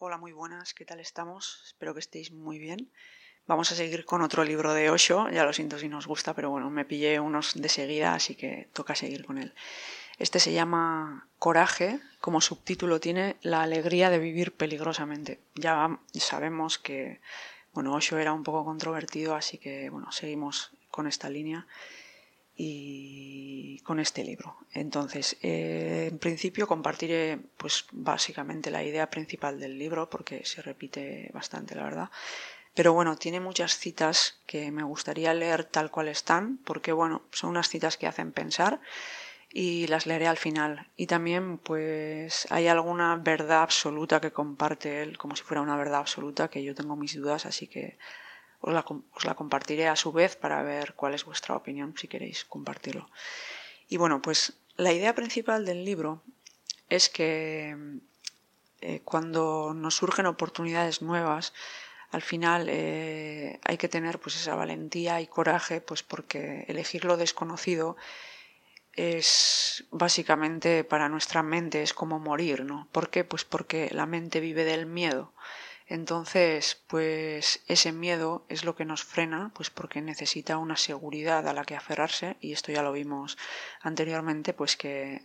Hola, muy buenas, ¿qué tal estamos? Espero que estéis muy bien. Vamos a seguir con otro libro de Osho, ya lo siento si nos gusta, pero bueno, me pillé unos de seguida, así que toca seguir con él. Este se llama Coraje, como subtítulo tiene La alegría de vivir peligrosamente. Ya sabemos que, bueno, Osho era un poco controvertido, así que, bueno, seguimos con esta línea y con este libro. Entonces, eh, en principio compartiré, pues básicamente la idea principal del libro, porque se repite bastante, la verdad. Pero bueno, tiene muchas citas que me gustaría leer tal cual están, porque bueno, son unas citas que hacen pensar y las leeré al final. Y también, pues, hay alguna verdad absoluta que comparte él, como si fuera una verdad absoluta, que yo tengo mis dudas, así que os la, compartiré a su vez para ver cuál es vuestra opinión si queréis compartirlo. Y bueno, pues la idea principal del libro es que eh, cuando nos surgen oportunidades nuevas, al final eh, hay que tener pues esa valentía y coraje, pues porque elegir lo desconocido es básicamente para nuestra mente es como morir, ¿no? ¿Por qué? Pues porque la mente vive del miedo. Entonces, pues ese miedo es lo que nos frena, pues porque necesita una seguridad a la que aferrarse, y esto ya lo vimos anteriormente, pues que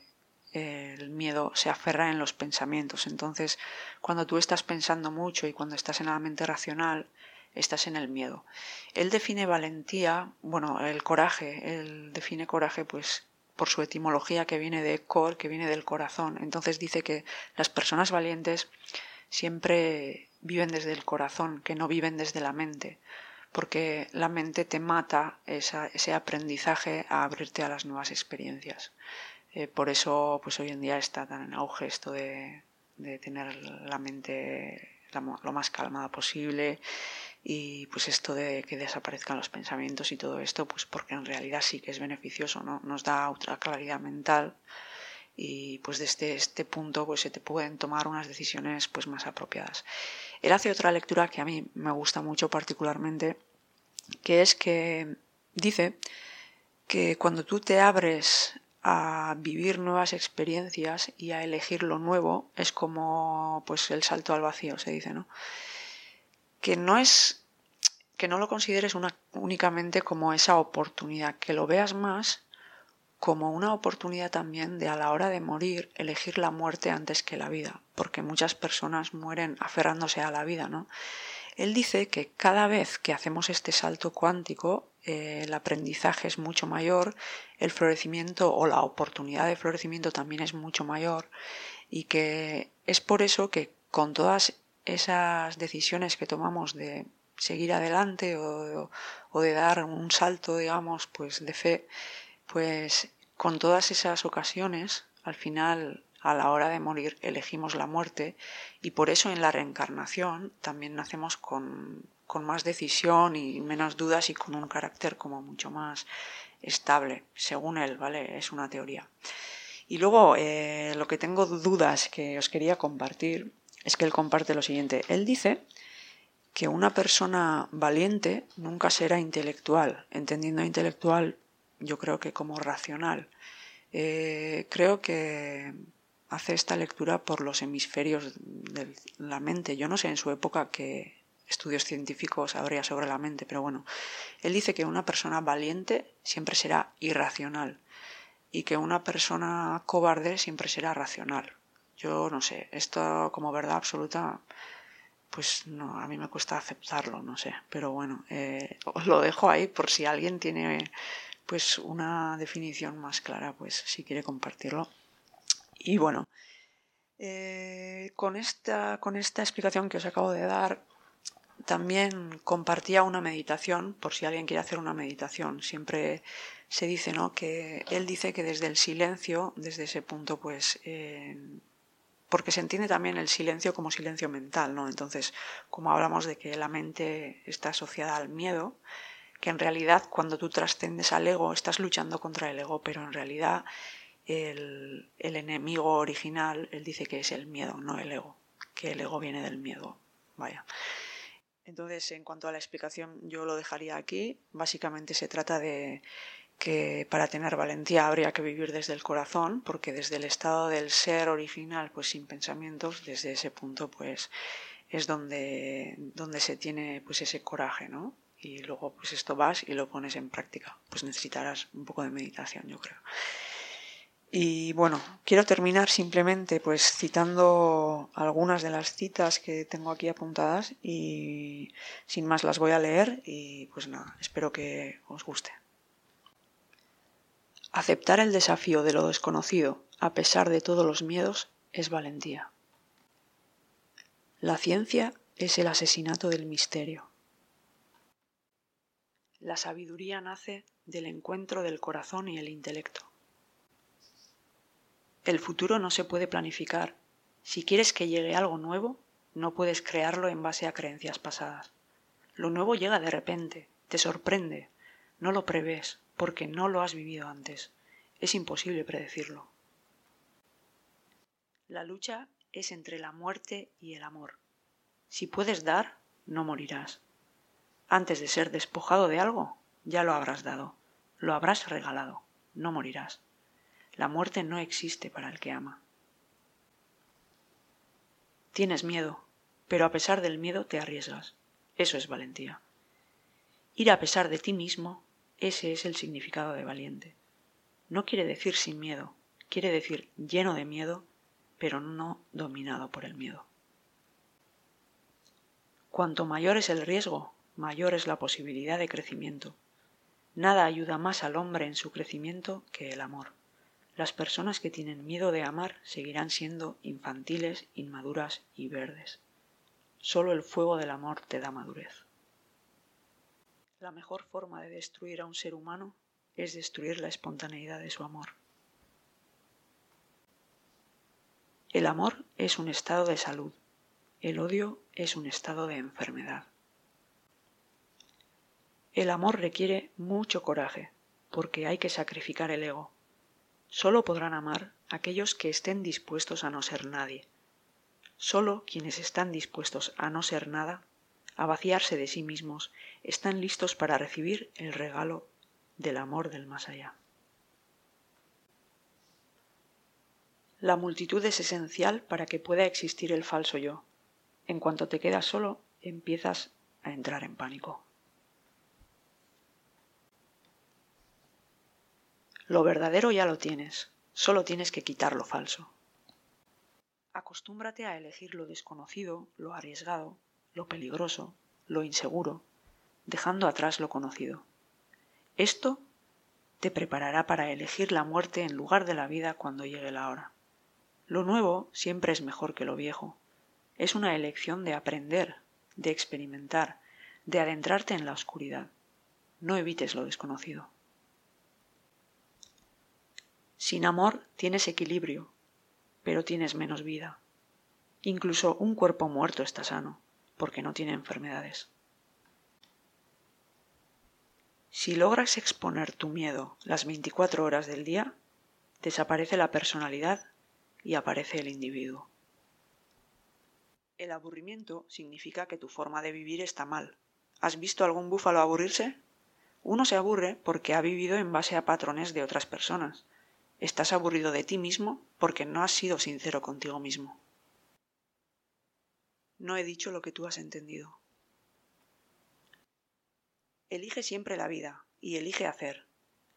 el miedo se aferra en los pensamientos. Entonces, cuando tú estás pensando mucho y cuando estás en la mente racional, estás en el miedo. Él define valentía, bueno, el coraje, él define coraje pues por su etimología que viene de cor, que viene del corazón. Entonces dice que las personas valientes siempre viven desde el corazón, que no viven desde la mente, porque la mente te mata ese aprendizaje a abrirte a las nuevas experiencias. Eh, por eso, pues hoy en día está tan en auge esto de, tener la mente lo más calmada posible y pues esto de que desaparezcan los pensamientos y todo esto, pues porque en realidad sí que es beneficioso, ¿no? Nos da otra claridad mental y pues desde este punto pues se te pueden tomar unas decisiones pues más apropiadas. Él hace otra lectura que a mí me gusta mucho particularmente, que es que dice que cuando tú te abres a vivir nuevas experiencias y a elegir lo nuevo, es como pues el salto al vacío, se dice, ¿no? Que no es que no lo consideres una, únicamente como esa oportunidad, que lo veas más como una oportunidad también de a la hora de morir elegir la muerte antes que la vida, porque muchas personas mueren aferrándose a la vida, ¿no? Él dice que cada vez que hacemos este salto cuántico, eh, el aprendizaje es mucho mayor, el florecimiento o la oportunidad de florecimiento también es mucho mayor y que es por eso que con todas esas decisiones que tomamos de seguir adelante o, o de dar un salto, digamos, pues de fe, pues con todas esas ocasiones, al final, a la hora de morir, elegimos la muerte y por eso en la reencarnación también nacemos con, con más decisión y menos dudas y con un carácter como mucho más estable, según él, ¿vale? Es una teoría. Y luego, eh, lo que tengo dudas que os quería compartir es que él comparte lo siguiente. Él dice que una persona valiente nunca será intelectual, entendiendo intelectual yo creo que como racional. Eh, creo que hace esta lectura por los hemisferios de la mente. Yo no sé en su época qué estudios científicos habría sobre la mente, pero bueno, él dice que una persona valiente siempre será irracional y que una persona cobarde siempre será racional. Yo no sé, esto como verdad absoluta, pues no, a mí me cuesta aceptarlo, no sé, pero bueno, eh, os lo dejo ahí por si alguien tiene pues una definición más clara, pues si quiere compartirlo. Y bueno, eh, con, esta, con esta explicación que os acabo de dar, también compartía una meditación, por si alguien quiere hacer una meditación. Siempre se dice, ¿no? Que él dice que desde el silencio, desde ese punto, pues, eh, porque se entiende también el silencio como silencio mental, ¿no? Entonces, como hablamos de que la mente está asociada al miedo, que en realidad cuando tú trascendes al ego estás luchando contra el ego, pero en realidad el, enemigo original, él dice que es el miedo, no el ego, que el ego viene del miedo. Vaya. Entonces, en cuanto a la explicación, yo lo dejaría aquí. Básicamente se trata de que para tener valentía habría que vivir desde el corazón, porque desde el estado del ser original, pues sin pensamientos, desde ese punto, pues es donde, donde se tiene pues ese coraje, ¿no? Y luego pues esto vas y lo pones en práctica. Pues necesitarás un poco de meditación, yo creo. Y bueno, quiero terminar simplemente pues citando algunas de las citas que tengo aquí apuntadas y sin más las voy a leer y pues nada, espero que os guste. Aceptar el desafío de lo desconocido a pesar de todos los miedos es valentía. La ciencia es el asesinato del misterio. La sabiduría nace del encuentro del corazón y el intelecto. El futuro no se puede planificar. Si quieres que llegue algo nuevo, no puedes crearlo en base a creencias pasadas. Lo nuevo llega de repente, te sorprende, no lo prevés porque no lo has vivido antes. Es imposible predecirlo. La lucha es entre la muerte y el amor. Si puedes dar, no morirás. Antes de ser despojado de algo, ya lo habrás dado, lo habrás regalado, no morirás. La muerte no existe para el que ama. Tienes miedo, pero a pesar del miedo te arriesgas. Eso es valentía. Ir a pesar de ti mismo, ese es el significado de valiente. No quiere decir sin miedo, quiere decir lleno de miedo, pero no dominado por el miedo. Cuanto mayor es el riesgo, mayor es la posibilidad de crecimiento. Nada ayuda más al hombre en su crecimiento que el amor. Las personas que tienen miedo de amar seguirán siendo infantiles, inmaduras y verdes. Solo el fuego del amor te da madurez. La mejor forma de destruir a un ser humano es destruir la espontaneidad de su amor. El amor es un estado de salud, el odio es un estado de enfermedad. El amor requiere mucho coraje, porque hay que sacrificar el ego, Solo podrán amar aquellos que estén dispuestos a no ser nadie. Solo quienes están dispuestos a no ser nada, a vaciarse de sí mismos, están listos para recibir el regalo del amor del más allá. La multitud es esencial para que pueda existir el falso yo. En cuanto te quedas solo, empiezas a entrar en pánico. Lo verdadero ya lo tienes, solo tienes que quitar lo falso. Acostúmbrate a elegir lo desconocido, lo arriesgado, lo peligroso, lo inseguro, dejando atrás lo conocido. Esto te preparará para elegir la muerte en lugar de la vida cuando llegue la hora. Lo nuevo siempre es mejor que lo viejo. Es una elección de aprender, de experimentar, de adentrarte en la oscuridad. No evites lo desconocido. Sin amor tienes equilibrio, pero tienes menos vida. Incluso un cuerpo muerto está sano, porque no tiene enfermedades. Si logras exponer tu miedo las 24 horas del día, desaparece la personalidad y aparece el individuo. El aburrimiento significa que tu forma de vivir está mal. ¿Has visto algún búfalo aburrirse? Uno se aburre porque ha vivido en base a patrones de otras personas, Estás aburrido de ti mismo porque no has sido sincero contigo mismo. No he dicho lo que tú has entendido. Elige siempre la vida y elige hacer.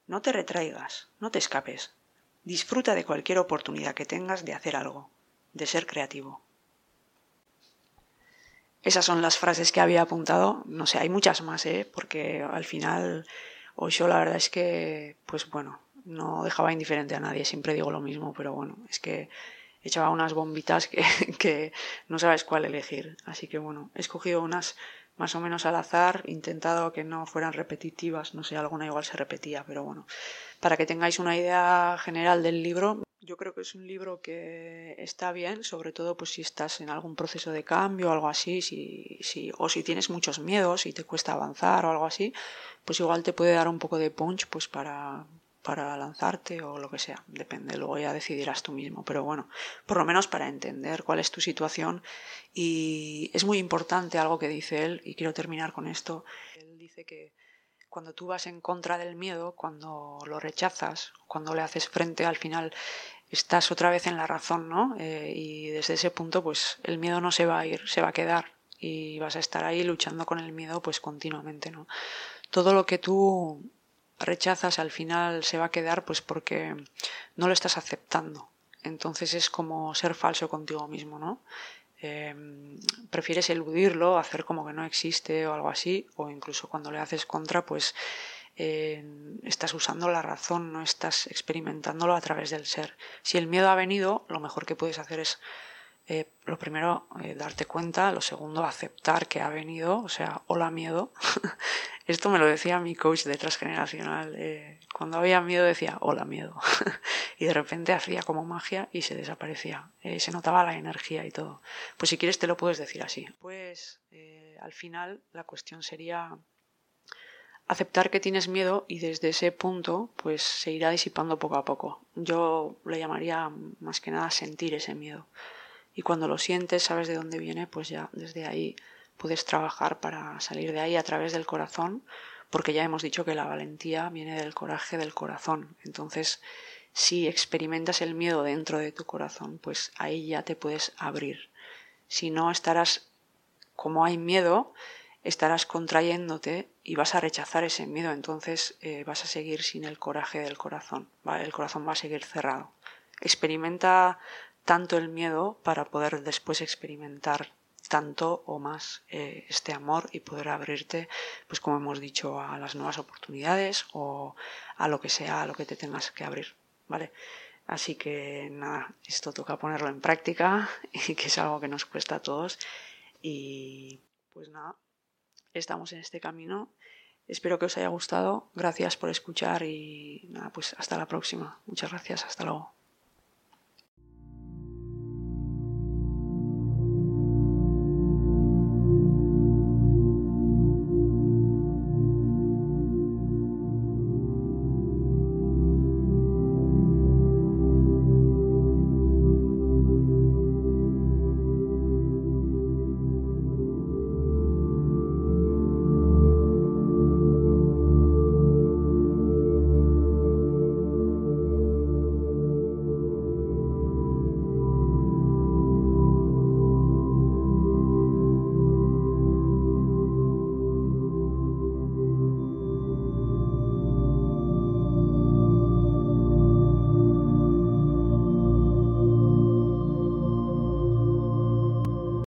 No te retraigas, no te escapes. Disfruta de cualquier oportunidad que tengas de hacer algo, de ser creativo. Esas son las frases que había apuntado. No sé, hay muchas más, ¿eh? Porque al final, yo la verdad es que, pues bueno, no dejaba indiferente a nadie, siempre digo lo mismo, pero bueno, es que echaba unas bombitas que, no sabes cuál elegir. Así que bueno, he escogido unas más o menos al azar, intentado que no fueran repetitivas, no sé, alguna igual se repetía, pero bueno, para que tengáis una idea general del libro, yo creo que es un libro que está bien, sobre todo pues si estás en algún proceso de cambio o algo así, si, si, o si tienes muchos miedos y te cuesta avanzar o algo así, pues igual te puede dar un poco de punch pues para, para lanzarte o lo que sea, depende, luego ya decidirás tú mismo, pero bueno, por lo menos para entender cuál es tu situación y es muy importante algo que dice él y quiero terminar con esto. Él dice que cuando tú vas en contra del miedo, cuando lo rechazas, cuando le haces frente, al final estás otra vez en la razón, ¿no? Eh, y desde ese punto, pues el miedo no se va a ir, se va a quedar y vas a estar ahí luchando con el miedo, pues continuamente, ¿no? Todo lo que tú rechazas al final se va a quedar, pues porque no lo estás aceptando. Entonces es como ser falso contigo mismo, ¿no? Em, prefieres eludirlo, hacer como que no existe o algo así, o incluso cuando le haces contra, pues estás usando la razón, no estás experimentándolo a través del ser. Si el miedo ha venido, lo mejor que puedes hacer es eh, lo primero, eh, darte cuenta, lo segundo, aceptar que ha venido, o sea, hola miedo. Esto me lo decía mi coach de transgeneracional. Eh, cuando había miedo decía hola miedo. y de repente hacía como magia y se desaparecía. se notaba la energía y todo. Pues si quieres te lo puedes decir así. Pues al final la cuestión sería aceptar que tienes miedo y desde ese punto pues se irá disipando poco a poco. Yo le llamaría más que nada sentir ese miedo y cuando lo sientes, sabes de dónde viene, pues ya desde ahí puedes trabajar para salir de ahí a través del corazón, porque ya hemos dicho que la valentía viene del coraje del corazón. Entonces, si experimentas el miedo dentro de tu corazón, pues ahí ya te puedes abrir. Si no, estarás, como hay miedo, estarás contrayéndote y vas a rechazar ese miedo, entonces eh, vas a seguir sin el coraje del corazón, el corazón va a seguir cerrado. Experimenta tanto el miedo para poder después experimentar tanto o más eh, este amor y poder abrirte, pues como hemos dicho, a las nuevas oportunidades o a lo que sea, a lo que te tengas que abrir, ¿vale? Así que nada, esto toca ponerlo en práctica y que es algo que nos cuesta a todos y pues nada, estamos en este camino. Espero que os haya gustado. Gracias por escuchar y nada, pues hasta la próxima. Muchas gracias. Hasta luego.